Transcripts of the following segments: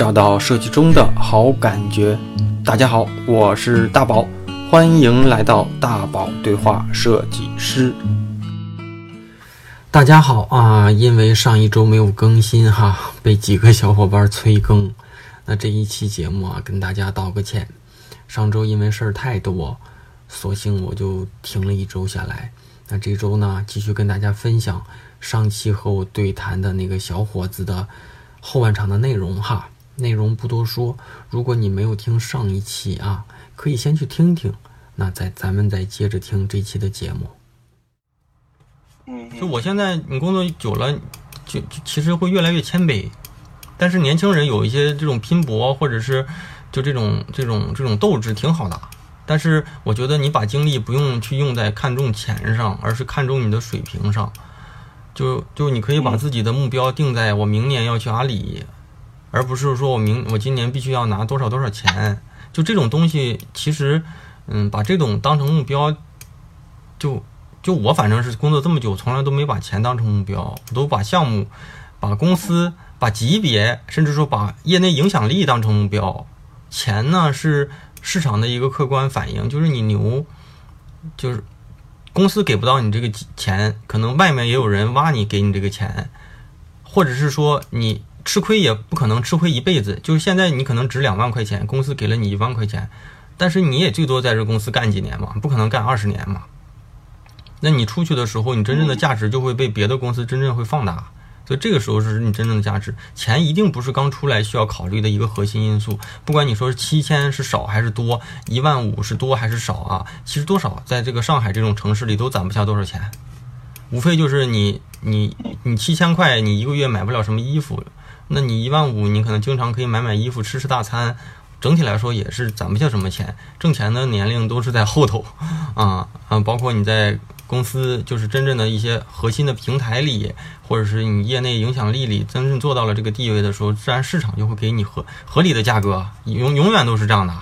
找到设计中的好感觉。大家好，我是大宝，欢迎来到大宝对话设计师。大家好啊，因为上一周没有更新哈，被几个小伙伴催更，那这一期节目啊，跟大家道个歉。上周因为事儿太多，索性我就停了一周下来。那这周呢，继续跟大家分享上期和我对谈的那个小伙子的后半场的内容哈。内容不多说，如果你没有听上一期啊，可以先去听听。那再咱们再接着听这期的节目。嗯，就我现在你工作久了，就就其实会越来越谦卑。但是年轻人有一些这种拼搏，或者是就这种这种这种斗志挺好的。但是我觉得你把精力不用去用在看重钱上，而是看重你的水平上。就就你可以把自己的目标定在我明年要去阿里。而不是说我明我今年必须要拿多少多少钱，就这种东西，其实，嗯，把这种当成目标，就就我反正是工作这么久，从来都没把钱当成目标，都把项目、把公司、把级别，甚至说把业内影响力当成目标。钱呢是市场的一个客观反应，就是你牛，就是公司给不到你这个钱，可能外面也有人挖你给你这个钱，或者是说你。吃亏也不可能吃亏一辈子，就是现在你可能值两万块钱，公司给了你一万块钱，但是你也最多在这公司干几年嘛，不可能干二十年嘛。那你出去的时候，你真正的价值就会被别的公司真正会放大，所以这个时候是你真正的价值。钱一定不是刚出来需要考虑的一个核心因素，不管你说是七千是少还是多，一万五是多还是少啊，其实多少在这个上海这种城市里都攒不下多少钱，无非就是你你你七千块，你一个月买不了什么衣服。那你一万五，你可能经常可以买买衣服、吃吃大餐，整体来说也是攒不下什么钱。挣钱的年龄都是在后头，啊啊，包括你在公司，就是真正的一些核心的平台里，或者是你业内影响力里，真正做到了这个地位的时候，自然市场就会给你合合理的价格，永永远都是这样的。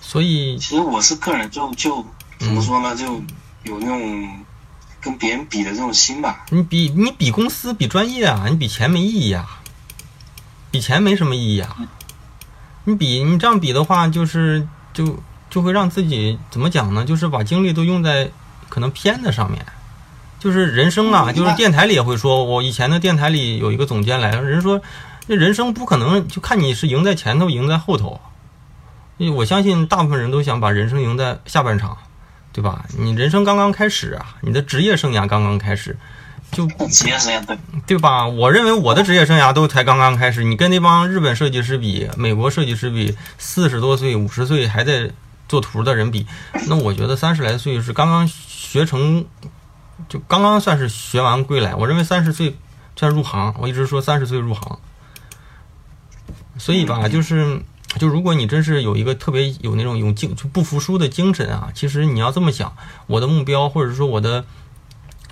所以，其实我是个人，就就怎么说呢，就有那种。跟别人比的这种心吧，你比你比公司比专业啊，你比钱没意义啊，比钱没什么意义啊。你比你这样比的话，就是就就会让自己怎么讲呢？就是把精力都用在可能偏的上面。就是人生啊，就是电台里也会说，我以前的电台里有一个总监来了，人说这人生不可能就看你是赢在前头，赢在后头。因为我相信大部分人都想把人生赢在下半场。对吧？你人生刚刚开始啊，你的职业生涯刚刚开始，就职业生涯对对吧？我认为我的职业生涯都才刚刚开始。你跟那帮日本设计师比，美国设计师比，四十多岁、五十岁还在做图的人比，那我觉得三十来岁是刚刚学成，就刚刚算是学完归来。我认为三十岁算入行，我一直说三十岁入行。所以吧，就是。就如果你真是有一个特别有那种有精就不服输的精神啊，其实你要这么想，我的目标或者说我的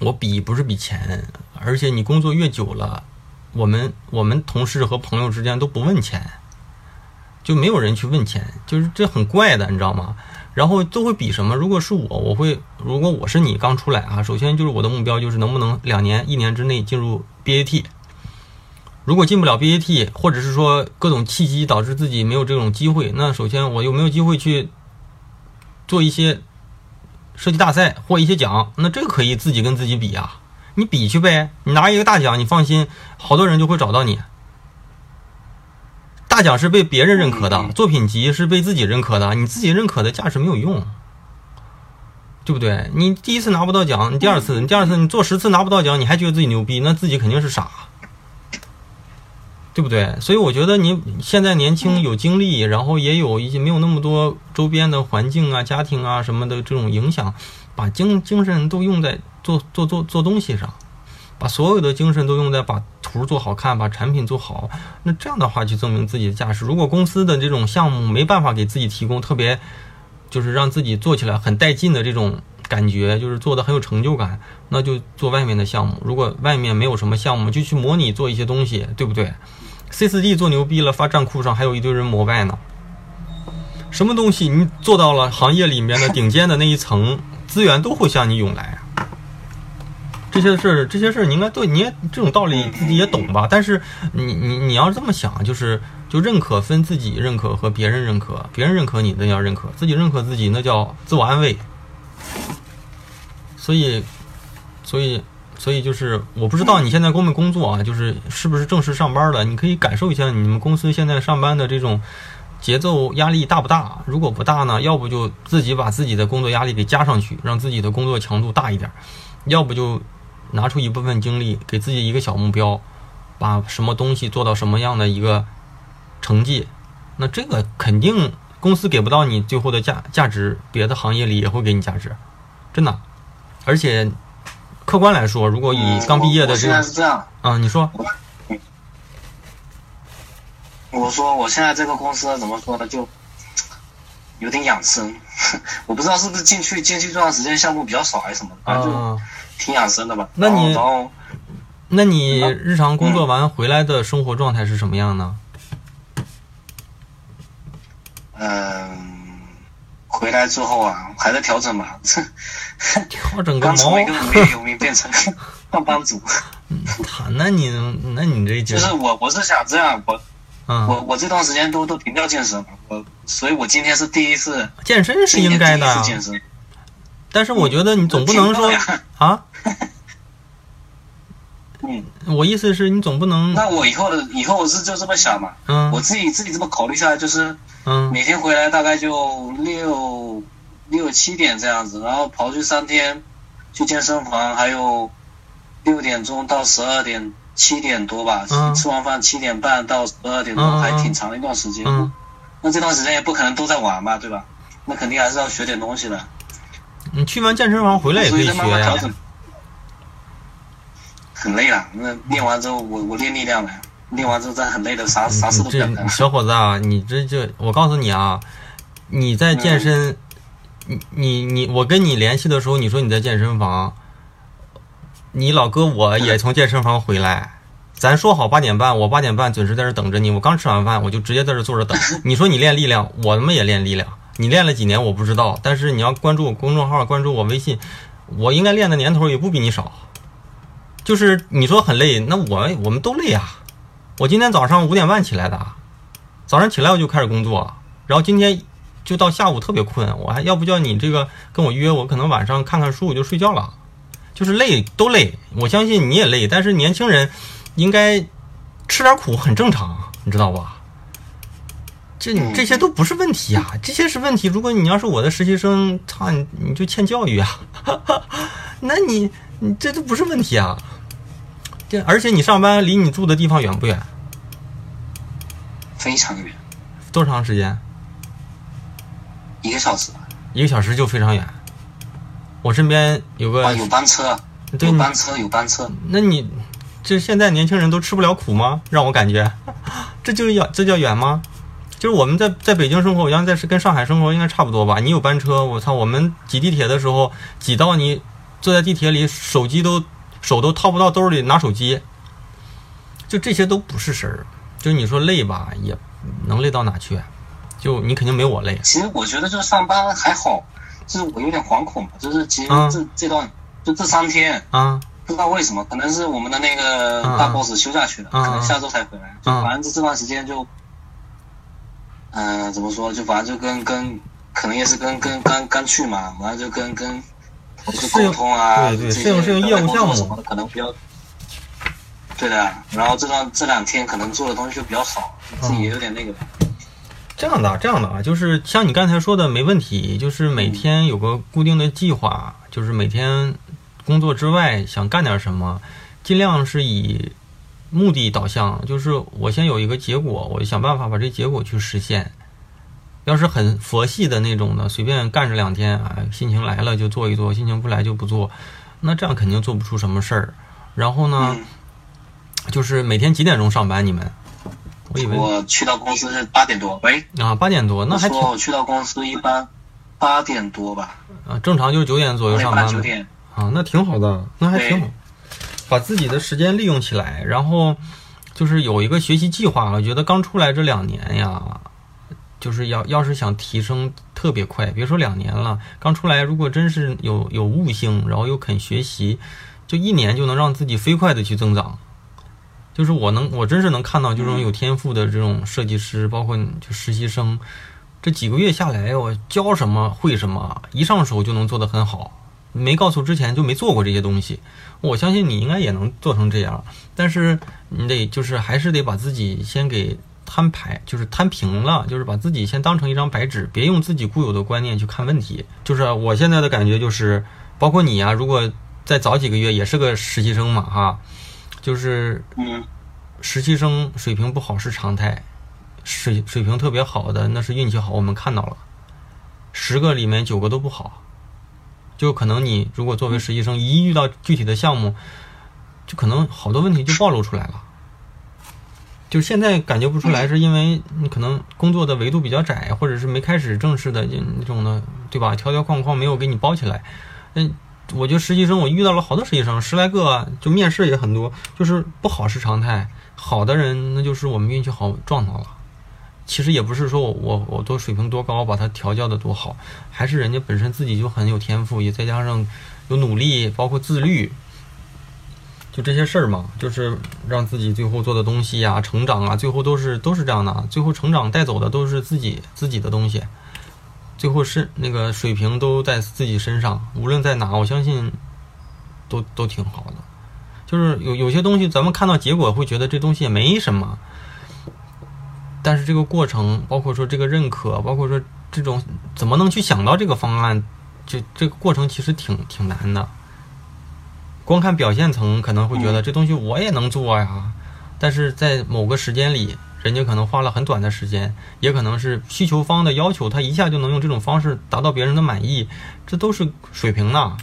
我比不是比钱，而且你工作越久了，我们我们同事和朋友之间都不问钱，就没有人去问钱，就是这很怪的，你知道吗？然后都会比什么？如果是我，我会如果我是你刚出来啊，首先就是我的目标就是能不能两年一年之内进入 BAT。如果进不了 BAT，或者是说各种契机导致自己没有这种机会，那首先我有没有机会去做一些设计大赛，获一些奖？那这个可以自己跟自己比啊，你比去呗，你拿一个大奖，你放心，好多人就会找到你。大奖是被别人认可的，作品集是被自己认可的，你自己认可的价值没有用，对不对？你第一次拿不到奖，你第二次，你第二次你做十次拿不到奖，你还觉得自己牛逼，那自己肯定是傻。对不对？所以我觉得你现在年轻有精力，然后也有一些没有那么多周边的环境啊、家庭啊什么的这种影响，把精精神都用在做做做做东西上，把所有的精神都用在把图做好看、把产品做好。那这样的话去证明自己的价值。如果公司的这种项目没办法给自己提供特别，就是让自己做起来很带劲的这种感觉，就是做的很有成就感，那就做外面的项目。如果外面没有什么项目，就去模拟做一些东西，对不对？C 四 D 做牛逼了，发站库上还有一堆人膜拜呢。什么东西你做到了，行业里面的顶尖的那一层资源都会向你涌来。这些事儿，这些事儿你应该对，你也这种道理自己也懂吧？但是你你你要这么想，就是就认可分自己认可和别人认可，别人认可你那叫认可，自己认可自己那叫自我安慰。所以，所以，所以就是我不知道你现在工没工作啊，就是是不是正式上班了？你可以感受一下你们公司现在上班的这种节奏压力大不大？如果不大呢，要不就自己把自己的工作压力给加上去，让自己的工作强度大一点；要不就拿出一部分精力，给自己一个小目标，把什么东西做到什么样的一个成绩。那这个肯定公司给不到你最后的价价值，别的行业里也会给你价值，真的。而且客观来说，如果以刚毕业的这我现在是这样，啊，你说我说我现在这个公司怎么说呢，就有点养生。我不知道是不是进去进去这段时间项目比较少还是什么，反正就啊，挺养生的吧。那你然后那你日常工作完回来的生活状态是什么样呢？嗯，回来之后啊，还在调整吧。调整个毛刚从一！个无业游民变成上班族，他那你那你这就就是我我是想这样，我我嗯，我这段时间都都停掉健身了，我所以我今天是第一次，健身是应该的健身，但是我觉得你总不能说啊，嗯，我意思是你总不能那我以后的以后我是就这么想嘛，嗯。我自己自己这么考虑下来，就是嗯。每天回来大概就六六七点这样子，然后跑去三天，去健身房，还有六点钟到十二点七点多吧，嗯吃完饭七点半到十二点多，还挺长的一段时间。嗯，那这段时间也不可能都在玩嘛，对吧？那肯定还是要学点东西的，你去完健身房回来也可以。很累了，那练完之后我我练力量了，练完之后再很累的，啥啥事都不想干。小伙子啊，你这就我告诉你啊，你在健身，你你你，我跟你联系的时候，你说你在健身房，你老哥我也从健身房回来。咱说好八点半，我八点半准时在这等着你。我刚吃完饭，我就直接在这坐着等。你说你练力量，我他妈也练力量。你练了几年我不知道，但是你要关注我公众号，关注我微信，我应该练的年头也不比你少。就是你说很累，那我我们都累啊。我今天早上五点半起来的，早上起来我就开始工作，然后今天就到下午特别困，我还要不叫你这个跟我约，我可能晚上看看书我就睡觉了，就是累都累，我相信你也累，但是年轻人应该吃点苦很正常，你知道吧？这嗯这些都不是问题呀、这些是问题。如果你要是我的实习生，操你你就欠教育啊，那你你这都不是问题啊。这而且你上班离你住的地方远不远？非常远，多长时间？一个小时。一个小时就非常远。我身边有个啊，有班车，对有班车，有班车。那你这现在年轻人都吃不了苦吗？让我感觉，这就叫这叫远吗？就是我们在在北京生活，我像在是跟上海生活应该差不多吧。你有班车，我操，我们挤地铁的时候挤到你坐在地铁里，手机都手都掏不到兜里拿手机，就这些都不是事儿。就你说累吧，也能累到哪去？就你肯定没我累。其实我觉得就是上班还好，就是我有点惶恐嘛，就是其实嗯这、这段就这三天，啊，不知道为什么，可能是我们的那个嗯大 boss 休假去了，嗯可能下周才回来。就嗯反正这段时间就，嗯、怎么说？就反正就跟跟，可能也是跟跟刚刚去嘛，完了就跟跟沟通啊，对对适应适应业务项目什么的，可能比较。对的，然后这段这两天可能做的东西就比较少，自己也有点那个。这样的啊，这样的啊，就是像你刚才说的，没问题，就是每天有个固定的计划，就是每天工作之外想干点什么，尽量是以目的导向，就是我先有一个结果，我想办法把这结果去实现。要是很佛系的那种的，随便干着两天，啊，心情来了就做一做，心情不来就不做，那这样肯定做不出什么事儿。然后呢，嗯，就是每天几点钟上班？你们？我以为我去到公司是八点多，喂，啊八点多，那还挺我说我去到公司一般八点多吧，啊，正常就是九点左右上班呗半九点。啊，那挺好的，那还挺好，把自己的时间利用起来，然后就是有一个学习计划。我觉得刚出来这两年呀，就是要要是想提升特别快，别说两年了，刚出来如果真是有有悟性，然后又肯学习，就一年就能让自己飞快的去增长。就是我能，我真是能看到这种有天赋的这种设计师，包括就实习生，这几个月下来，我教什么会什么，一上手就能做得很好。没告诉之前就没做过这些东西，我相信你应该也能做成这样。但是你得就是还是得把自己先给摊牌，就是摊平了，就是把自己先当成一张白纸，别用自己固有的观念去看问题。就是我现在的感觉就是，包括你啊，如果再早几个月也是个实习生嘛，哈。就是实习生水平不好是常态，水水平特别好的那是运气好，我们看到了，十个里面九个都不好，就可能你如果作为实习生一遇到具体的项目，就可能好多问题就暴露出来了。就现在感觉不出来，是因为你可能工作的维度比较窄，或者是没开始正式的那种的，对吧？条条框框没有给你包起来，嗯。我觉得实习生，我遇到了好多实习生，十来个，就面试也很多，就是不好是常态，好的人那就是我们运气好撞到了。其实也不是说我我我多水平多高，把他调教的多好，还是人家本身自己就很有天赋，也再加上有努力，包括自律，就这些事儿嘛，就是让自己最后做的东西呀、成长啊，最后都是都是这样的，最后成长带走的都是自己自己的东西。最后是那个水平都在自己身上，无论在哪，我相信都都挺好的。就是有有些东西，咱们看到结果会觉得这东西也没什么，但是这个过程，包括说这个认可，包括说这种怎么能去想到这个方案，这这个过程其实挺挺难的。光看表现层可能会觉得这东西我也能做呀，但是在某个时间里。人家可能花了很短的时间，也可能是需求方的要求，他一下就能用这种方式达到别人的满意，这都是水平呢。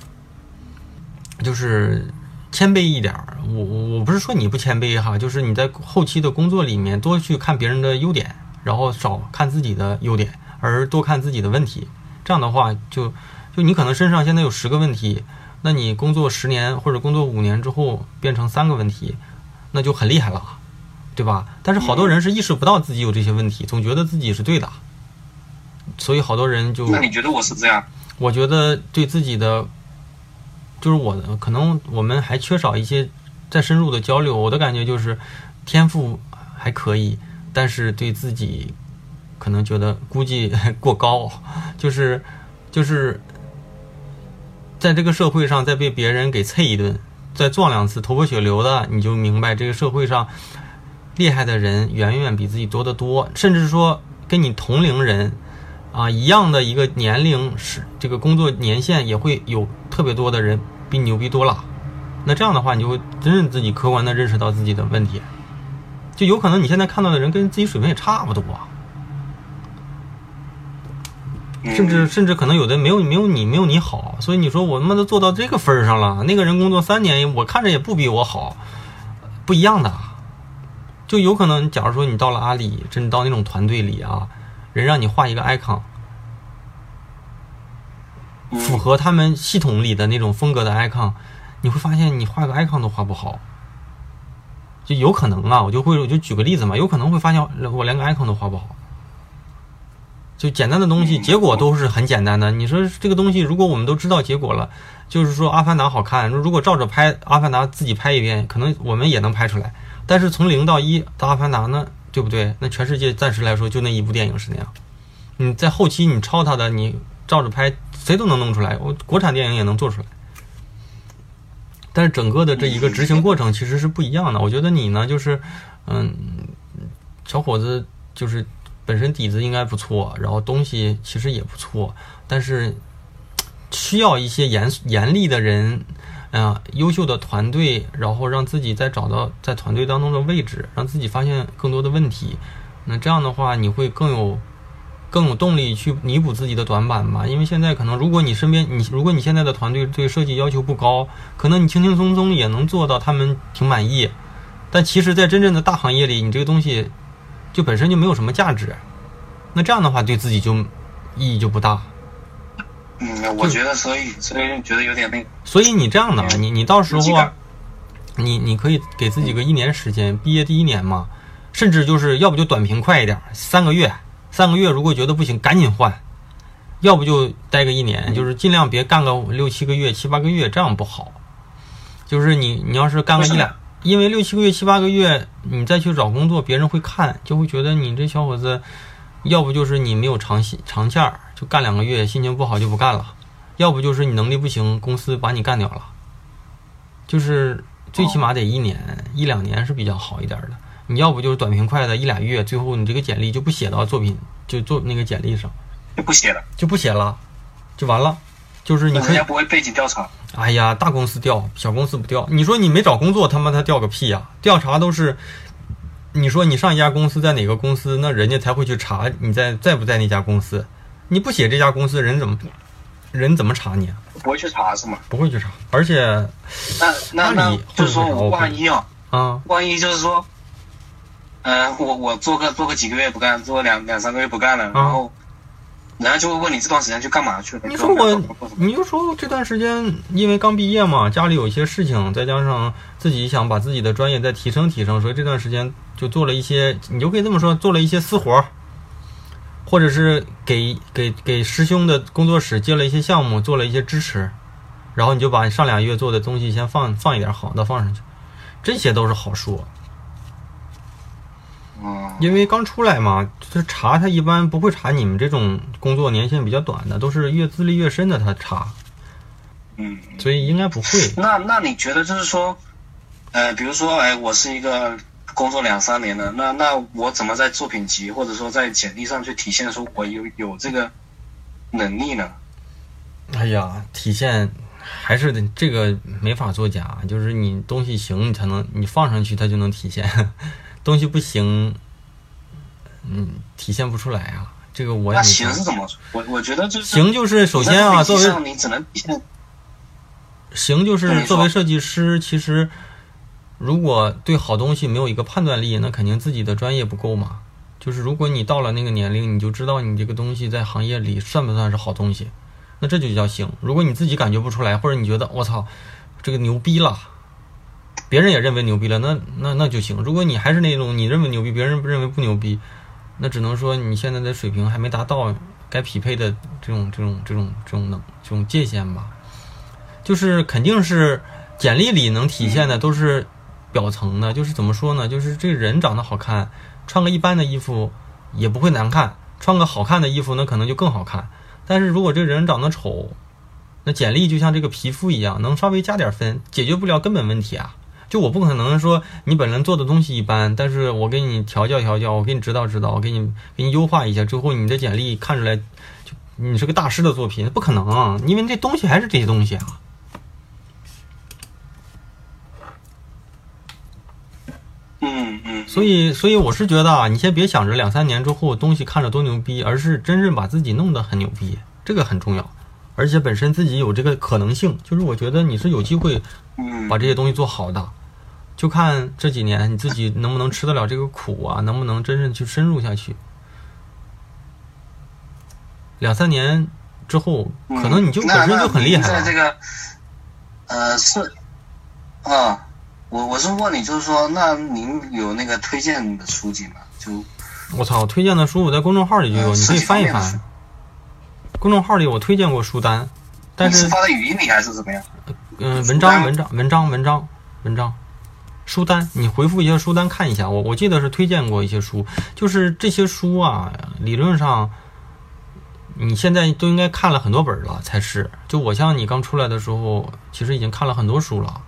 就是谦卑一点，我我我不是说你不谦卑哈，就是你在后期的工作里面多去看别人的优点，然后少看自己的优点，而多看自己的问题。这样的话，就就你可能身上现在有十个问题，那你工作十年或者工作五年之后变成三个问题，那就很厉害了。对吧？但是好多人是意识不到自己有这些问题，总觉得自己是对的，所以好多人就……那你觉得我是这样？我觉得对自己的，就是我的，可能我们还缺少一些再深入的交流。我的感觉就是天赋还可以，但是对自己可能觉得估计过高，就是就是在这个社会上再被别人给啐一顿，再撞两次头破血流的，你就明白这个社会上。厉害的人远远比自己多得多，甚至说跟你同龄人，啊一样的一个年龄是这个工作年限也会有特别多的人比你牛逼多了。那这样的话，你就会真正自己客观的认识到自己的问题，就有可能你现在看到的人跟自己水平也差不多，甚至甚至可能有的没有没有你没有你好。所以你说我他妈都做到这个份上了，那个人工作三年，我看着也不比我好，不一样的。就有可能，假如说你到了阿里，真到那种团队里啊，人让你画一个 icon，符合他们系统里的那种风格的 icon，你会发现你画个 icon 都画不好。就有可能啊，我就会我就举个例子嘛，有可能会发现我连个 icon 都画不好。就简单的东西，结果都是很简单的。你说这个东西，如果我们都知道结果了，就是说《阿凡达》好看，如果照着拍《阿凡达》自己拍一遍，可能我们也能拍出来。但是从零到一的《阿凡达》呢，对不对？那全世界暂时来说就那一部电影是那样。你在后期你抄他的，你照着拍，谁都能弄出来。我国产电影也能做出来。但是整个的这一个执行过程其实是不一样的。我觉得你呢，就是嗯，小伙子就是本身底子应该不错，然后东西其实也不错，但是需要一些严严厉的人。啊，优秀的团队，然后让自己再找到在团队当中的位置，让自己发现更多的问题。那这样的话，你会更有更有动力去弥补自己的短板嘛？因为现在可能，如果你身边你如果你现在的团队对设计要求不高，可能你轻轻松松也能做到他们挺满意。但其实，在真正的大行业里，你这个东西就本身就没有什么价值。那这样的话，对自己就意义就不大。嗯，我觉得，所以所以觉得有点那个。所以你这样的，你你到时候，你你可以给自己个一年时间，毕业第一年嘛，甚至就是要不就短平快一点，三个月，三个月如果觉得不行，赶紧换，要不就待个一年，就是尽量别干个六七个月、七八个月，这样不好。就是你你要是干个一两，因为六七个月、七八个月，你再去找工作，别人会看，就会觉得你这小伙子，要不就是你没有长心长线儿，就干两个月心情不好就不干了，要不就是你能力不行，公司把你干掉了。就是最起码得一年、一两年是比较好一点的，你要不就是短平快的一俩月，最后你这个简历就不写到作品，就做那个简历上就不写了，就不写了，就完了。就是你可以人家，不会背景调查。哎呀，大公司调，小公司不调。你说你没找工作，他妈他调个屁呀、调查都是，你说你上一家公司在哪个公司，那人家才会去查你在在不在那家公司。你不写这家公司，人怎么人怎么查你啊？不会去查是吗？不会去查，而且那那你就是说万一啊，啊，万一就是说，呃，我我做个做个几个月不干，做两两三个月不干了，然后人家就会问你这段时间去干嘛去了？你说我你就说这段时间因为刚毕业嘛，家里有一些事情，再加上自己想把自己的专业再提升提升，所以这段时间就做了一些，你就可以这么说，做了一些私活儿，或者是给给给师兄的工作室接了一些项目，做了一些支持，然后你就把上俩月做的东西先放放一点好的放上去，这些都是好说。嗯，因为刚出来嘛，就是查他一般不会查你们这种工作年限比较短的，都是越资历越深的他查，嗯，所以应该不会。那那你觉得就是说，呃，比如说，哎，我是一个工作两三年了，那那我怎么在作品集或者说在简历上去体现出我有有这个能力呢？哎呀，体现还是得这个没法作假，就是你东西行，你才能你放上去它就能体现，东西不行，嗯，体现不出来啊。这个我也行是怎么说？我我觉得就是行就是首先啊，作为你只能体现行就是作为设计师，其实如果对好东西没有一个判断力，那肯定自己的专业不够嘛。就是如果你到了那个年龄，你就知道你这个东西在行业里算不算是好东西，那这就叫行。如果你自己感觉不出来，或者你觉得我操，这个牛逼了，别人也认为牛逼了，那那那就行。如果你还是那种你认为牛逼，别人不认为不牛逼，那只能说你现在的水平还没达到该匹配的这种这种这种这种能这种界限吧。就是肯定是简历里能体现的都是表层的，就是怎么说呢？就是这个人长得好看，穿个一般的衣服也不会难看，穿个好看的衣服那可能就更好看。但是如果这个人长得丑，那简历就像这个皮肤一样，能稍微加点分，解决不了根本问题啊。就我不可能说你本人做的东西一般，但是我给你调教调教，我给你指导指导，我给你给你优化一下之后，你的简历看出来就你是个大师的作品，不可能，因为这东西还是这些东西啊。嗯嗯，所以，所以我是觉得啊，你先别想着两三年之后东西看着多牛逼，而是真正把自己弄得很牛逼，这个很重要。而且本身自己有这个可能性，就是我觉得你是有机会嗯。把这些东西做好的，就看这几年你自己能不能吃得了这个苦啊，能不能真正去深入下去。两三年之后，可能你就本身就很厉害在这个，呃，是啊，我我是问你，就是说，那您有那个推荐的书籍吗？就我操，我推荐的书我在公众号里就有，呃你可以翻一翻。公众号里我推荐过书单，但是是发在语音里还是怎么样？嗯，书文章文章文章文章文章，书单，你回复一下书单看一下。我我记得是推荐过一些书，就是这些书啊，理论上你现在都应该看了很多本了才是。就我像你刚出来的时候，其实已经看了很多书了，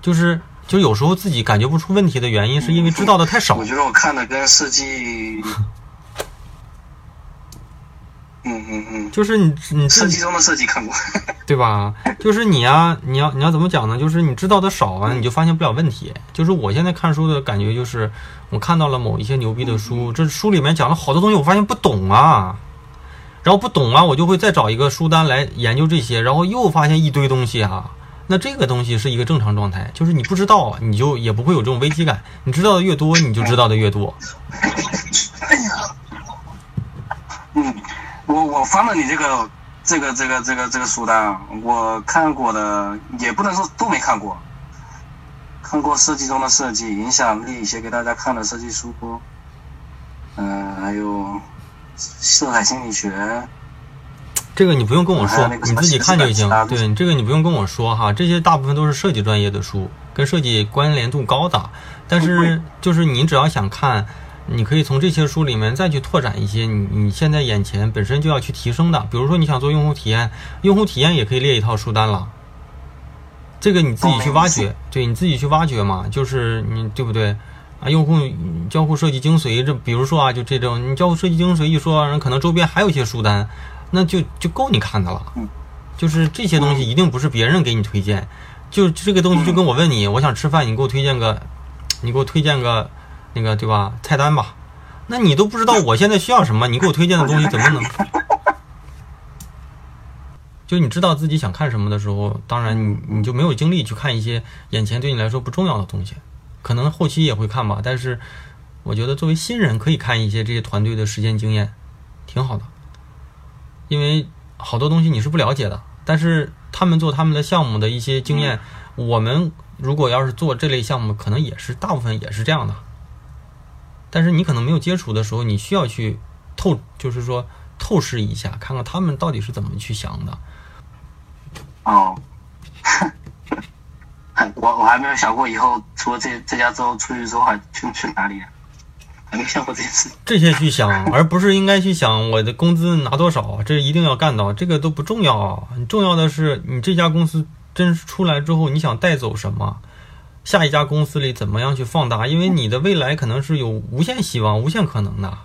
就是就有时候自己感觉不出问题的原因，是因为知道的太少我。觉得我看的跟设计，嗯嗯嗯，就是你你设计中的设计看过，对吧？就是你呀、你要你要怎么讲呢？就是你知道的少啊，你就发现不了问题。就是我现在看书的感觉，就是我看到了某一些牛逼的书，这书里面讲了好多东西，我发现不懂啊，然后不懂啊，我就会再找一个书单来研究这些，然后又发现一堆东西啊。那这个东西是一个正常状态，就是你不知道，你就也不会有这种危机感。你知道的越多，你就知道的越多。嗯，我我翻了你这个这个这个这个这个书单，我看过的也不能说都没看过，看过设计中的设计、影响力写给大家看的设计书，嗯、还有色彩心理学，这个你不用跟我说你自己看就行。对，这个你不用跟我说哈，这些大部分都是设计专业的书，跟设计关联度高的。但是就是你只要想看，你可以从这些书里面再去拓展一些你你现在眼前本身就要去提升的，比如说你想做用户体验，用户体验也可以列一套书单了。这个你自己去挖掘，对你自己去挖掘嘛，就是你对不对？啊，用户交互设计精髓，这比如说啊，就这种你交互设计精髓一说，人可能周边还有一些书单，那就就够你看的了。嗯就是这些东西一定不是别人给你推荐，就这个东西就跟我问你，我想吃饭，你给我推荐个，你给我推荐个那个对吧？菜单吧，那你都不知道我现在需要什么，你给我推荐的东西怎么能？就你知道自己想看什么的时候，当然你你就没有精力去看一些眼前对你来说不重要的东西，可能后期也会看吧，但是我觉得作为新人可以看一些这些团队的实践经验，挺好的，因为好多东西你是不了解的，但是他们做他们的项目的一些经验，我们如果要是做这类项目，可能也是大部分也是这样的，但是你可能没有接触的时候，你需要去透，就是说透视一下，看看他们到底是怎么去想的。哦，我我还没有想过以后除了这这家之后出去之后还去去哪里，还没想过这件事。这些去想，而不是应该去想我的工资拿多少，这一定要干到，这个都不重要啊。重要的是你这家公司真出来之后，你想带走什么，下一家公司里怎么样去放大，因为你的未来可能是有无限希望、无限可能的，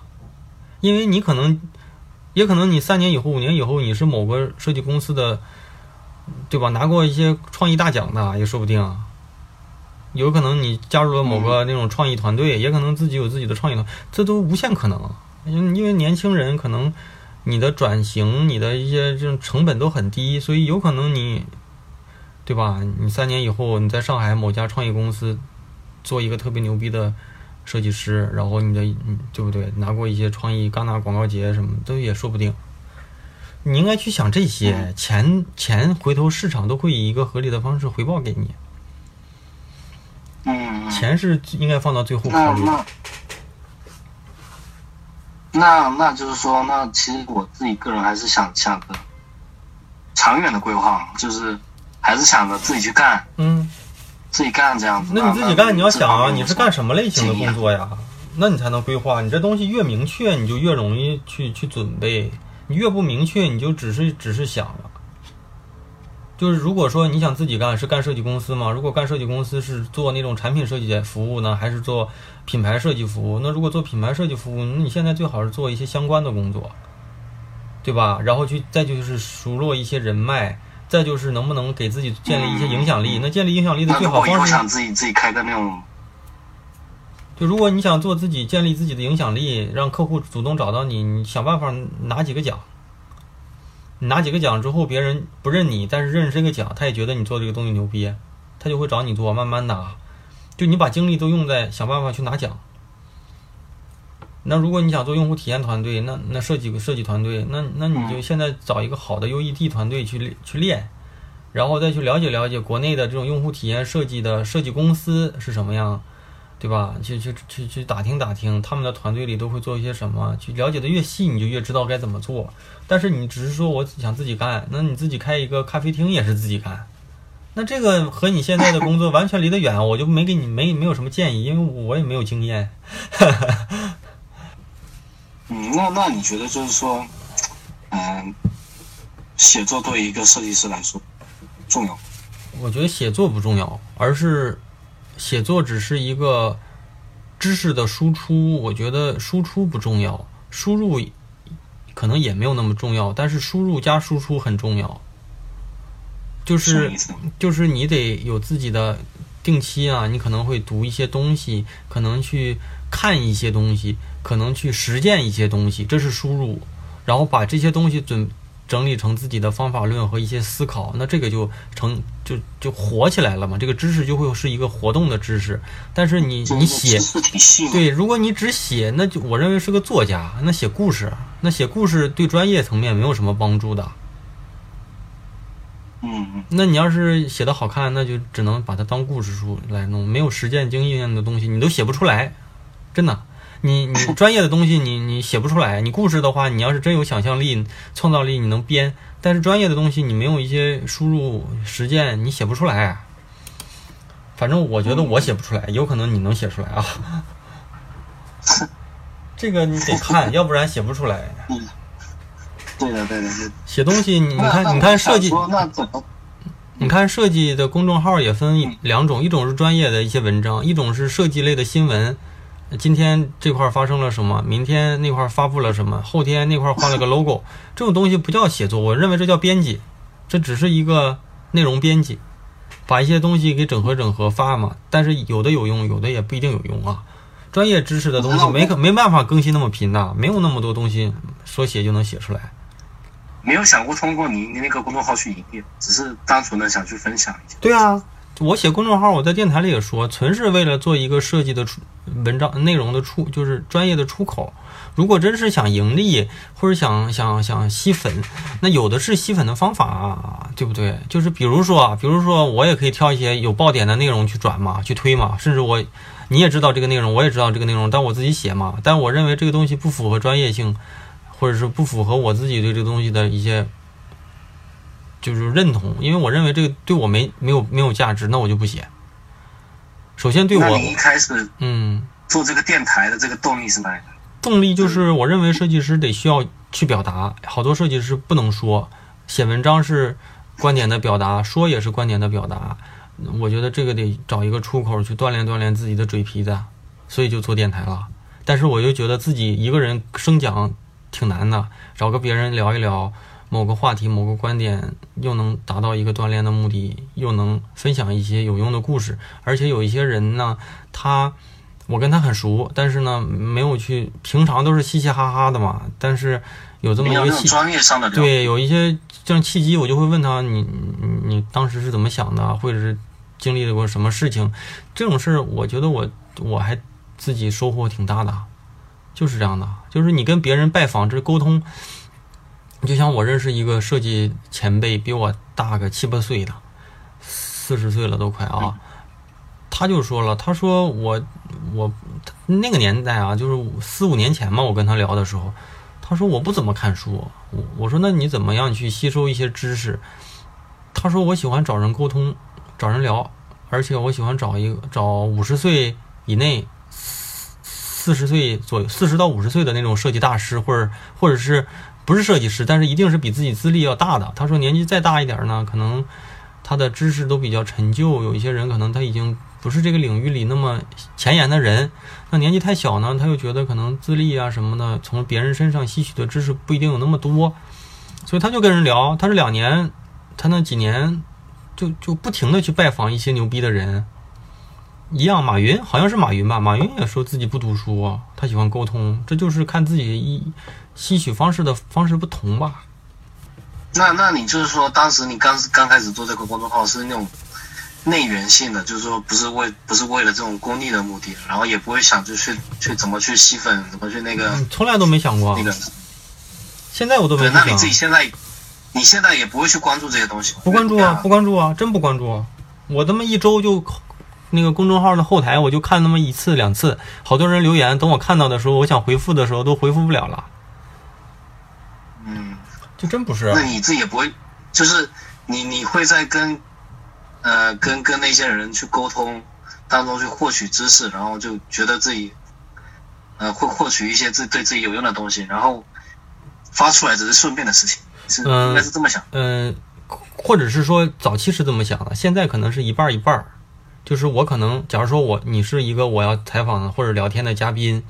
因为你可能，也可能你三年以后、五年以后，你是某个设计公司的，对吧？拿过一些创意大奖的也说不定啊。有可能你加入了某个那种创意团队，也可能自己有自己的创意团，这都无限可能。因为因为年轻人可能你的转型、你的一些这种成本都很低，所以有可能你，对吧？你三年以后你在上海某家创意公司做一个特别牛逼的设计师，然后你的嗯对不对？拿过一些创意戛纳广告节什么都也说不定。你应该去想这些钱钱，回头市场都会以一个合理的方式回报给你。嗯，钱是应该放到最后考虑的。那那那就是说，那其实我自己个人还是想想着长远的规划，就是还是想着自己去干，嗯，自己干这样子。那你自己干，你要想啊，你是干？什么类型的工作呀？那你才能规划。你这东西越明确，你就越容易去去准备；你越不明确，你就只是只是想了。就是如果说你想自己干，是干设计公司吗？如果干设计公司是做那种产品设计服务呢，还是做品牌设计服务？那如果做品牌设计服务，那你现在最好是做一些相关的工作，对吧？然后去再就是熟络一些人脉，再就是能不能给自己建立一些影响力。那建立影响力的最好方式想自己自己开个那种，就如果你想做自己，建立自己的影响力，让客户主动找到你，你想办法拿几个奖。你拿几个奖之后，别人不认你，但是认识这个奖，他也觉得你做这个东西牛逼，他就会找你做。慢慢的啊，就你把精力都用在想办法去拿奖。那如果你想做用户体验团队，那那设计设计团队，那那你就现在找一个好的 UED 团队去去练，然后再去了解了解国内的这种用户体验设计的设计公司是什么样，对吧？去去去去打听打听他们的团队里都会做一些什么，去了解的越细，你就越知道该怎么做。但是你只是说我想自己干，那你自己开一个咖啡厅也是自己干，那这个和你现在的工作完全离得远，我就没给你没没有什么建议，因为我也没有经验。嗯，那那你觉得就是说，嗯、写作对于一个设计师来说重要？我觉得写作不重要，而是写作只是一个知识的输出。我觉得输出不重要，输入可能也没有那么重要，但是输入加输出很重要。就是？就是你得有自己的定期啊，你可能会读一些东西，可能去看一些东西，可能去实践一些东西，这是输入，然后把这些东西准整理成自己的方法论和一些思考，那这个就成就就活起来了嘛，这个知识就会是一个活动的知识。但是你你写对，如果你只写，那就我认为是个作家，那写故事，那写故事对专业层面没有什么帮助的。嗯嗯那你要是写的好看，那就只能把它当故事书来弄，没有实践经验的东西，你都写不出来。真的，你你 专业的东西你你写不出来，你故事的话，你要是真有想象力、创造力，你能编。但是专业的东西你没有一些输入实践，你写不出来。反正我觉得我写不出来，有可能你能写出来啊。这个你得看，要不然写不出来。嗯，对的，对的，对的。写东西，你看，你看设计，那怎么？你看设计的公众号也分两种，一种是专业的一些文章，一种是设计类的新闻。今天这块儿发生了什么？明天那块儿发布了什么？后天那块儿换了个 logo，这种东西不叫写作，我认为这叫编辑，这只是一个内容编辑，把一些东西给整合整合发嘛。但是有的有用，有的也不一定有用啊。专业知识的东西没可没办法更新那么频的，没有那么多东西说写就能写出来。没有想过通过你你那个公众号去营业，只是单纯的想去分享一下。对啊，我写公众号，我在电台里也说，纯是为了做一个设计的出文章内容的出，就是专业的出口。如果真是想盈利或者想想想吸粉，那有的是吸粉的方法啊，对不对？就是比如说啊，比如说我也可以挑一些有爆点的内容去转嘛，去推嘛，甚至我你也知道这个内容，我也知道这个内容，但我自己写嘛，但我认为这个东西不符合专业性，或者是不符合我自己对这个东西的一些就是认同，因为我认为这个对我没没有没有价值，那我就不写。首先对我，那你一开始嗯，做这个电台的这个动力是哪里来的？动力就是我认为设计师得需要去表达，好多设计师不能说，写文章是观点的表达，说也是观点的表达。我觉得这个得找一个出口去锻炼锻炼自己的嘴皮子，所以就做电台了。但是我又觉得自己一个人生讲挺难的，找个别人聊一聊某个话题、某个观点，又能达到一个锻炼的目的，又能分享一些有用的故事，而且有一些人呢，他。我跟他很熟，但是呢，没有去，平常都是嘻嘻哈哈的嘛。但是有这么一个契，有那种专业上的对，有一些这样契机，我就会问他，你你你当时是怎么想的，或者是经历了过什么事情？这种事儿，我觉得我我还自己收获挺大的，就是这样的，就是你跟别人拜访这沟通，就像我认识一个设计前辈，比我大个七八岁的，四十岁了都快啊。他就说了，他说我我那个年代啊，就是四五年前嘛，我跟他聊的时候，他说我不怎么看书。我我说那你怎么样去吸收一些知识？他说我喜欢找人沟通，找人聊，而且我喜欢找一个找五十岁以内、四十岁左右、四十到五十岁的那种设计大师，或者或者是不是设计师，但是一定是比自己资历要大的。他说年纪再大一点呢，可能他的知识都比较陈旧，有一些人可能他已经不是这个领域里那么前沿的人。那年纪太小呢，他又觉得可能资历啊什么的，从别人身上吸取的知识不一定有那么多，所以他就跟人聊。他这两年，他那几年就就不停的去拜访一些牛逼的人。一样，马云好像是马云吧？马云也说自己不读书啊，他喜欢沟通，这就是看自己一吸取方式的方式不同吧。那那你就是说，当时你刚刚开始做这个公众号是那种内源性的，就是说不是为不是为了这种功利的目的，然后也不会想就去去怎么去吸粉，怎么去那个嗯从来都没想过那，个。现在我都没那你自。己现在你现在也不会去关注这些东西？不关注啊，不关注啊，真不关注啊！我他妈一周就那个公众号的后台，我就看那么一次两次，好多人留言，等我看到的时候，我想回复的时候都回复不了了，真不是。那你自己也不会，就是你你会在跟呃跟跟那些人去沟通当中去获取知识，然后就觉得自己呃会获取一些自对自己有用的东西，然后发出来只是顺便的事情，是、嗯应该是这么想。嗯，或者是说早期是这么想的，现在可能是一半一半儿。就是我可能，假如说我你是一个我要采访的或者聊天的嘉宾，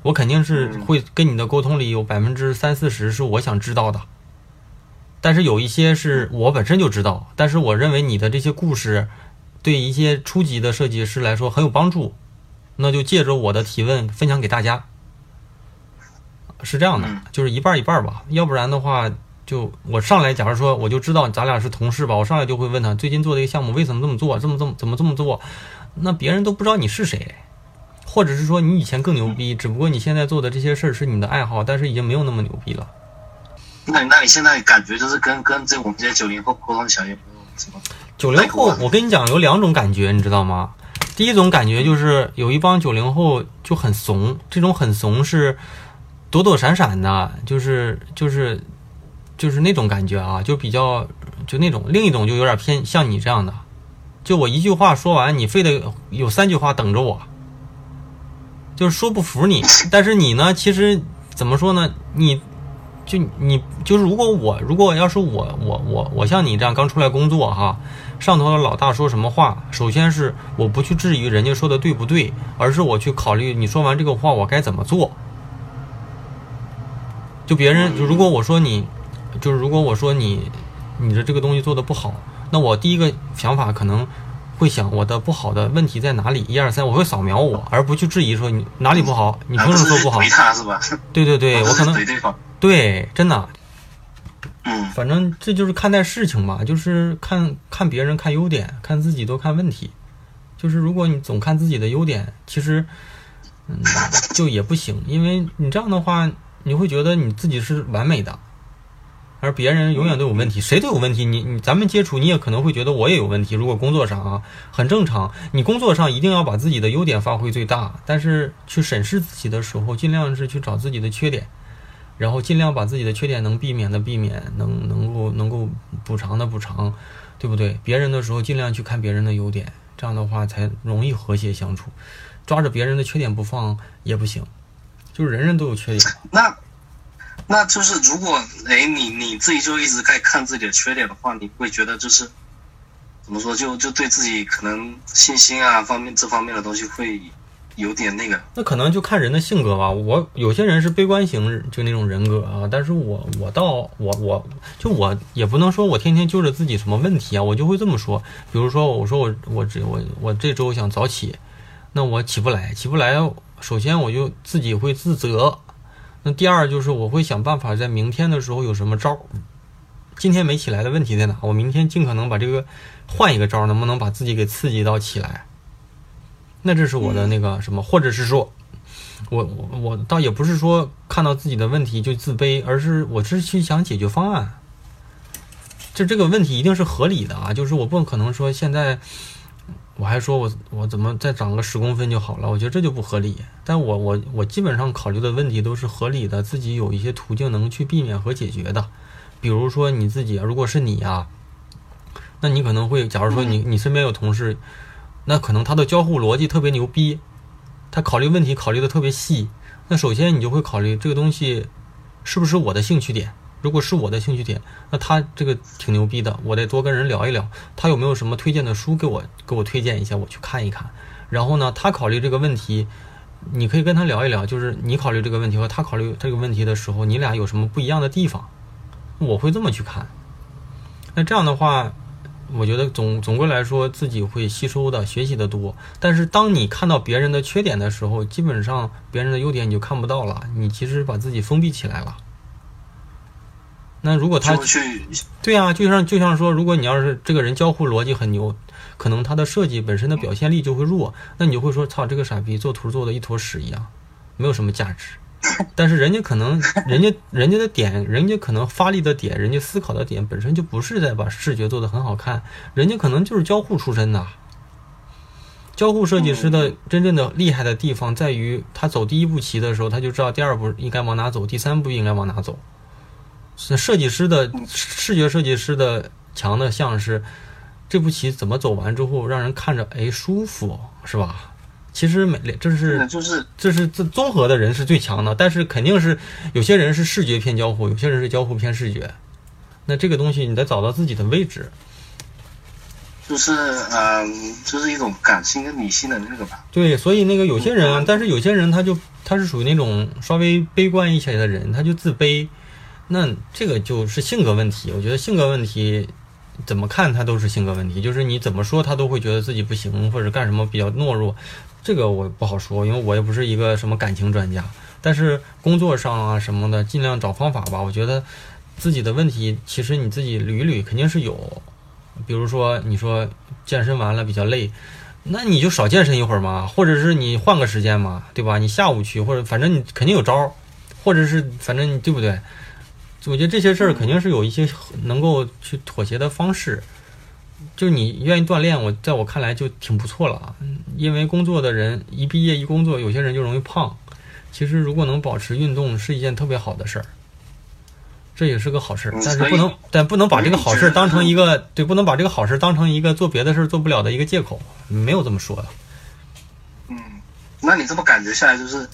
我肯定是嗯会跟你的沟通里有百分之三四十是我想知道的，但是有一些是我本身就知道，但是我认为你的这些故事对一些初级的设计师来说很有帮助，那就借着我的提问分享给大家，是这样的嗯，就是一半儿一半儿吧，要不然的话。就我上来，假如说我就知道咱俩是同事吧，我上来就会问他最近做的一个项目为什么这么做，这么这么怎么这么做，那别人都不知道你是谁，或者是说你以前更牛逼，只不过你现在做的这些事儿是你的爱好，但是已经没有那么牛逼了。那你那你现在感觉就是跟跟这我们这些九零后沟通起来有没有什么？九零后我跟你讲有两种感觉，你知道吗？第一种感觉就是有一帮九零后就很怂，这种很怂是躲躲闪闪的，就是就是就是那种感觉啊，就比较就那种。另一种就有点偏像你这样的，就我一句话说完，你非得有三句话等着我，就是说不服你。但是你呢，其实怎么说呢？你就你就是如果我如果要是我我我我像你这样刚出来工作哈。上头的老大说什么话，首先是我不去质疑人家说的对不对，而是我去考虑你说完这个话我该怎么做。就别人就如果我说你，就是如果我说你，你的这个东西做的不好，那我第一个想法可能会想我的不好的问题在哪里，一二三，我会扫描我，而不去质疑说你哪里不好，你凭什么说不好？他是吧？对对对，我可能对，真的。嗯，反正这就是看待事情嘛，就是看看别人看优点，看自己多看问题。就是如果你总看自己的优点，其实，嗯，就也不行，因为你这样的话，你会觉得你自己是完美的，而别人永远都有问题，谁都有问题。你你咱们接触，你也可能会觉得我也有问题。如果工作上啊，很正常。你工作上一定要把自己的优点发挥最大，但是去审视自己的时候，尽量是去找自己的缺点。然后尽量把自己的缺点能避免的避免，能能够能够补偿的补偿，对不对？别人的时候尽量去看别人的优点，这样的话才容易和谐相处。抓着别人的缺点不放也不行，就是人人都有缺点。那那就是如果哎你你自己就一直在看自己的缺点的话，你会觉得就是怎么说就就对自己可能信心啊方面这方面的东西会。有点那个，那可能就看人的性格吧。我有些人是悲观型，就那种人格啊。但是我我倒我我就我也不能说我天天揪着自己什么问题啊，我就会这么说。比如说，我说我我这我我这周想早起，那我起不来，起不来。首先我就自己会自责。那第二就是我会想办法在明天的时候有什么招。今天没起来的问题在哪？我明天尽可能把这个换一个招，能不能把自己给刺激到起来？那这是我的那个什么，或者是说，我我我倒也不是说看到自己的问题就自卑，而是我是去想解决方案。就这个问题一定是合理的啊，就是我不可能说现在我还说我我怎么再长个十公分就好了，我觉得这就不合理。但我我我基本上考虑的问题都是合理的，自己有一些途径能去避免和解决的。比如说你自己，如果是你啊，那你可能会，假如说你你身边有同事。那可能他的交互逻辑特别牛逼，他考虑问题考虑的特别细。那首先你就会考虑这个东西是不是我的兴趣点？如果是我的兴趣点，那他这个挺牛逼的，我得多跟人聊一聊。他有没有什么推荐的书给我给我推荐一下，我去看一看。然后呢，他考虑这个问题，你可以跟他聊一聊，就是你考虑这个问题和他考虑这个问题的时候，你俩有什么不一样的地方？我会这么去看。那这样的话。我觉得总总归来说，自己会吸收的、学习的多。但是当你看到别人的缺点的时候，基本上别人的优点你就看不到了。你其实把自己封闭起来了。那如果他对啊，就像就像说，如果你要是这个人交互逻辑很牛，可能他的设计本身的表现力就会弱，那你就会说：“操，这个傻逼做图做的一坨屎一样，没有什么价值。”但是人家可能，人家人家的点，人家可能发力的点，人家思考的点本身就不是在把视觉做得很好看，人家可能就是交互出身的。交互设计师的真正的厉害的地方在于，他走第一步棋的时候，他就知道第二步应该往哪走，第三步应该往哪走。设计师的视觉设计师的强的像是这步棋怎么走完之后让人看着哎舒服，是吧？其实每这是就是这是这综合的人是最强的，但是肯定是有些人是视觉偏交互，有些人是交互偏视觉。那这个东西你得找到自己的位置。就是嗯，就是一种感性跟理性的那个吧。对，所以那个有些人，但是有些人他就他是属于那种稍微悲观一些的人，他就自卑。那这个就是性格问题。我觉得性格问题怎么看他都是性格问题，就是你怎么说他都会觉得自己不行，或者干什么比较懦弱。这个我不好说，因为我也不是一个什么感情专家。但是工作上啊什么的，尽量找方法吧。我觉得自己的问题，其实你自己捋一捋肯定是有。比如说，你说健身完了比较累，那你就少健身一会儿嘛，或者是你换个时间嘛，对吧？你下午去，或者反正你肯定有招儿，或者是反正你对不对？我觉得这些事儿肯定是有一些能够去妥协的方式。就是你愿意锻炼，我在我看来就挺不错了啊。嗯因为工作的人一毕业一工作，有些人就容易胖。其实如果能保持运动，是一件特别好的事儿，这也是个好事但是不能，但不能把这个好事当成一个对，不能把这个好事儿当成一个做别的事儿做不了的一个借口，没有这么说的。嗯，那你这么感觉下来，就是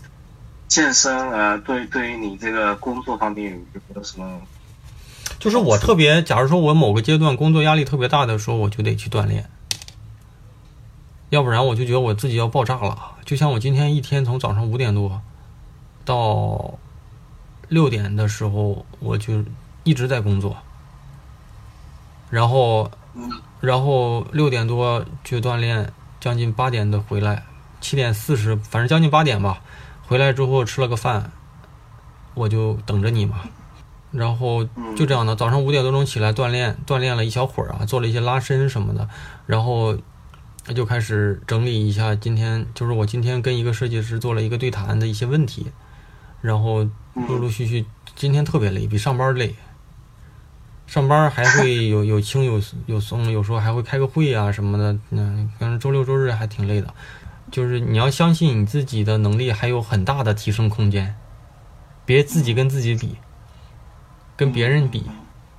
健身呃，对对于你这个工作方面有没有什么？就是我特别，假如说我某个阶段工作压力特别大的时候，我就得去锻炼，要不然我就觉得我自己要爆炸了。就像我今天一天从早上五点多到六点的时候，我就一直在工作，然后然后六点多去锻炼，将近八点的回来，七点四十，反正将近八点吧。回来之后吃了个饭，我就等着你嘛。然后就这样的，早上五点多钟起来锻炼，锻炼了一小会儿啊，做了一些拉伸什么的，然后就开始整理一下今天，就是我今天跟一个设计师做了一个对谈的一些问题，然后陆陆续续，今天特别累，比上班累。上班还会 有有轻有有松，有时候还会开个会啊什么的。嗯，反正周六周日还挺累的。就是你要相信你自己的能力还有很大的提升空间，别自己跟自己比，跟别人比，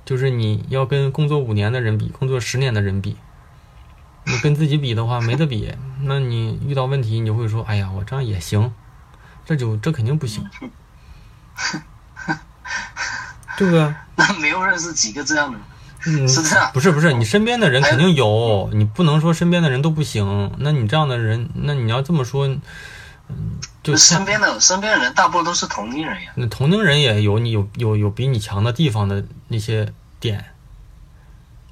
就是你要跟工作五年的人比，工作十年的人比。你跟自己比的话没得比，那你遇到问题你就会说：“哎呀，我这样也行。”这就这肯定不行，对不对？那没有认识几个这样的，嗯，是这样不是不是，你身边的人肯定有，你不能说身边的人都不行。那你这样的人，那你要这么说，嗯，就身边的身边的人大部分都是同龄人呀。那同龄人也有你有有有比你强的地方的那些点，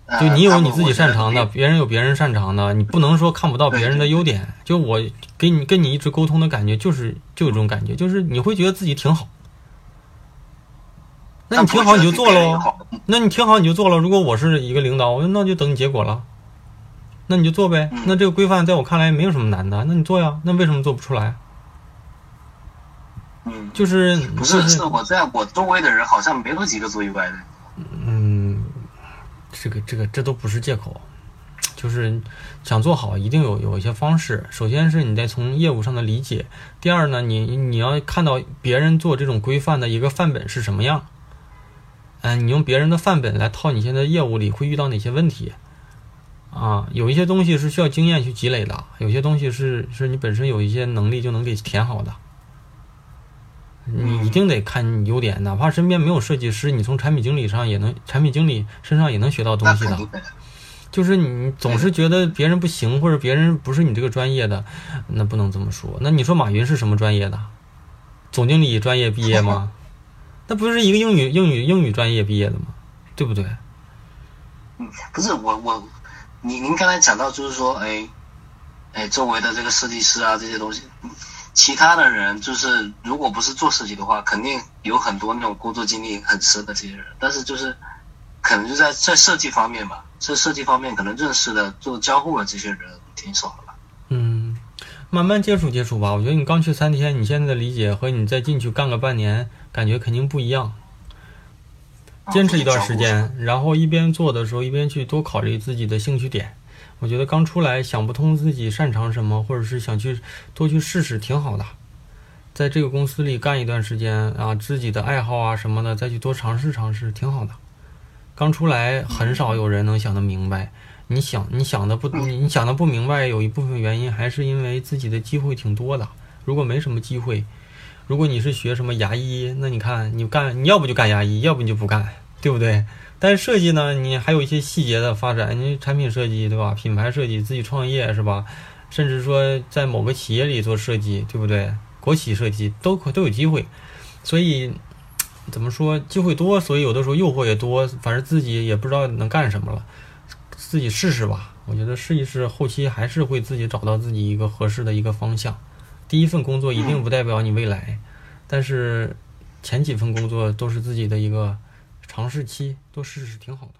呃就你有你自己擅长的，别人有别人擅长的，你不能说看不到别人的优点。就我给你跟你一直沟通的感觉，就是就有这种感觉，就是你会觉得自己挺好。那你挺好你就做喽那你挺好你就做了。如果我是一个领导，我那就等你结果了，那你就做呗。嗯那这个规范在我看来没有什么难的，那你做呀。那为什么做不出来？嗯，就是不是是我在我周围的人好像没有几个做 UI 的。嗯，这个这个这都不是借口，就是想做好，一定有有一些方式。首先是你得从业务上的理解，第二呢，你你要看到别人做这种规范的一个范本是什么样，嗯、你用别人的范本来套你现在业务里会遇到哪些问题。啊，有一些东西是需要经验去积累的，有些东西是是你本身有一些能力就能给填好的。你一定得看优点，哪怕身边没有设计师，你从产品经理上也能，产品经理身上也能学到东西的。就是你总是觉得别人不行，或者别人不是你这个专业的，那不能这么说。那你说马云是什么专业的？总经理专业毕业吗？那不是一个英语英语英语专业毕业的吗？对不对？嗯，不是我我，您您刚才讲到就是说，哎，哎，周围的这个设计师啊这些东西，嗯其他的人就是如果不是做设计的话，肯定有很多那种工作经历很深的这些人，但是就是可能就在在设计方面吧，在设计方面可能认识的做交互的这些人挺少的吧。嗯，慢慢接触接触吧。我觉得你刚去三天，你现在的理解和你再进去干个半年，感觉肯定不一样。啊坚持一段时间，然后一边做的时候一边去多考虑自己的兴趣点。我觉得刚出来想不通自己擅长什么，或者是想去多去试试，挺好的。在这个公司里干一段时间啊，自己的爱好啊什么的，再去多尝试尝试，挺好的。刚出来很少有人能想得明白，你想你想的不你你想的不明白，有一部分原因还是因为自己的机会挺多的。如果没什么机会，如果你是学什么牙医，那你看你干你要不就干牙医，要不你就不干，对不对？但是设计呢，你还有一些细节的发展，你产品设计对吧？品牌设计，自己创业是吧？甚至说在某个企业里做设计，对不对？国企设计都可都有机会，所以怎么说机会多，所以有的时候诱惑也多，反正自己也不知道能干什么了，自己试试吧。我觉得试一试，后期还是会自己找到自己一个合适的一个方向。第一份工作一定不代表你未来，但是前几份工作都是自己的一个尝试期，多试试挺好的。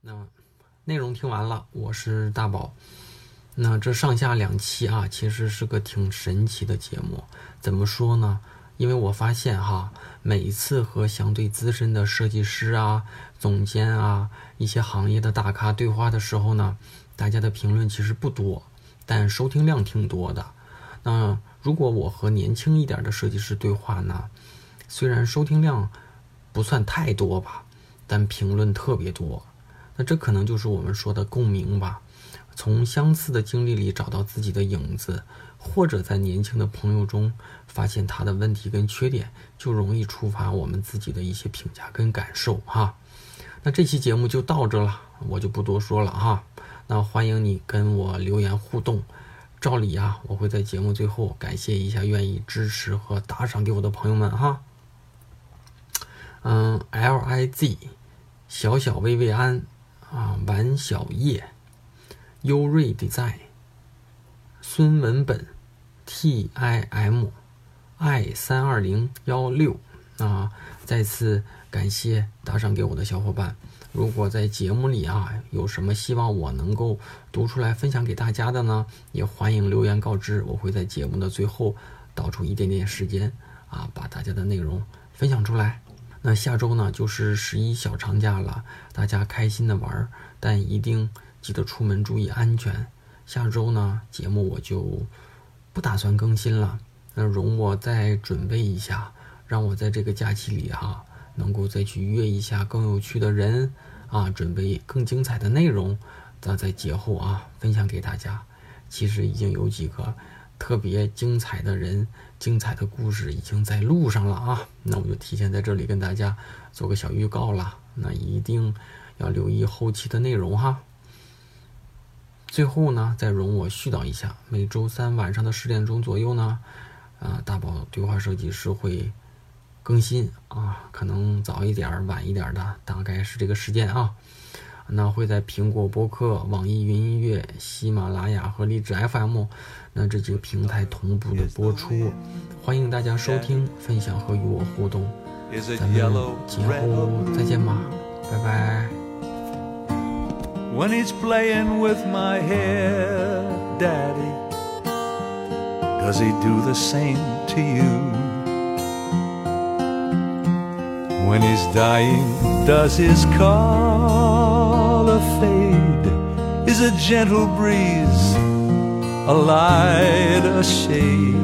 那内容听完了，我是大宝。那这上下两期啊，其实是个挺神奇的节目。怎么说呢？因为我发现哈，每一次和相对资深的设计师啊、总监啊、一些行业的大咖对话的时候呢，大家的评论其实不多，但收听量挺多的。那如果我和年轻一点的设计师对话呢，虽然收听量不算太多吧，但评论特别多。那这可能就是我们说的共鸣吧。从相似的经历里找到自己的影子，或者在年轻的朋友中发现他的问题跟缺点，就容易触发我们自己的一些评价跟感受哈。那这期节目就到这了，我就不多说了哈。那欢迎你跟我留言互动。照理啊，我会在节目最后感谢一下愿意支持和打赏给我的朋友们哈。嗯，L I Z，小小薇薇安啊，玩小叶。优瑞的在孙文本，T I M I 三二零幺六啊！再次感谢打赏给我的小伙伴。如果在节目里啊有什么希望我能够读出来分享给大家的呢，也欢迎留言告知。我会在节目的最后倒出一点点时间啊，把大家的内容分享出来。那下周呢就是十一小长假了，大家开心的玩，但一定。记得出门注意安全。下周呢，节目我就不打算更新了。那容我再准备一下，让我在这个假期里哈，能够再去约一下更有趣的人啊，准备更精彩的内容，咱在节后啊分享给大家。其实已经有几个特别精彩的人、精彩的故事已经在路上了啊。那我就提前在这里跟大家做个小预告了。那一定要留意后期的内容哈。最后呢，再容我絮叨一下，每周三晚上的十点钟左右呢，啊，大宝对话设计师会更新啊，可能早一点、晚一点的，大概是这个时间啊。那会在苹果播客、网易云音乐、喜马拉雅和荔枝 FM 那这几个平台同步的播出，欢迎大家收听、分享和与我互动。咱们节后再见吧，拜拜。when he's playing with my hair, Daddy? Does he do the same to you? When he's dying, does his color fade? Is a gentle breeze a light, a shade?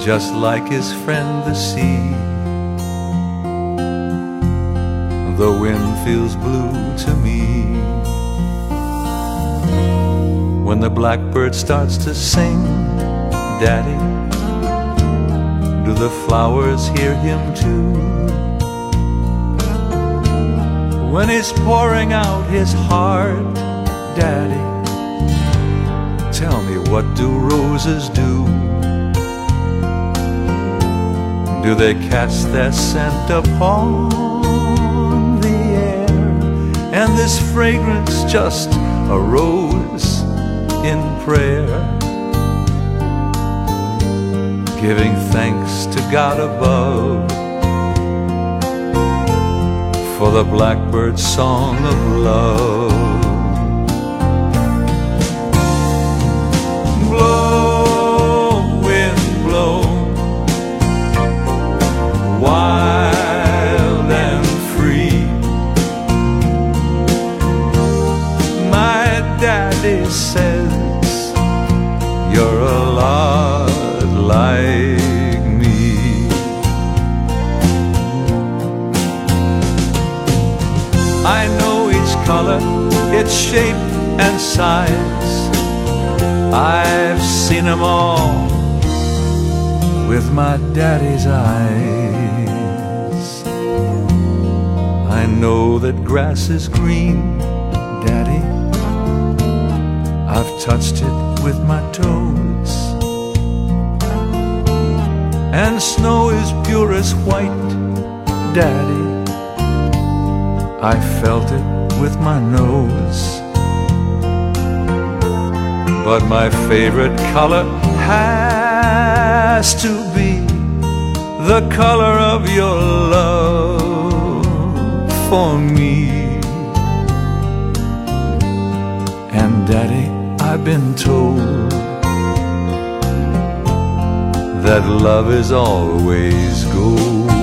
Just like his friend the sea the wind feels blue to me. When the blackbird starts to sing, Daddy, the flowers hear him too? When he's pouring out his heart, Daddy, tell me what do roses do? Do they cast their scent upon the air? and this fragrance just arose in prayer, giving thanks to God above for the blackbird's song of love. Its shape and size. I've seen them all with my daddy's eyes. I know that grass is green, daddy. I've touched it with my toes. And snow is pure as white, daddy. I felt it with my nose. But my favorite color has to be the color of your love for me. And Daddy, I've been told that love is always good.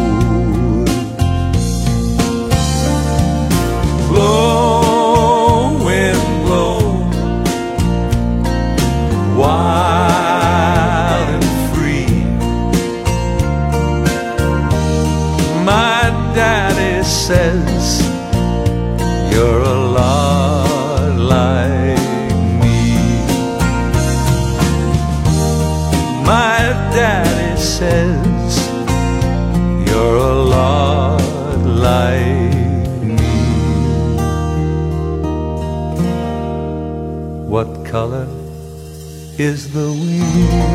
Says you're a lot like me. My daddy says you're a lot like me. What color is the wind?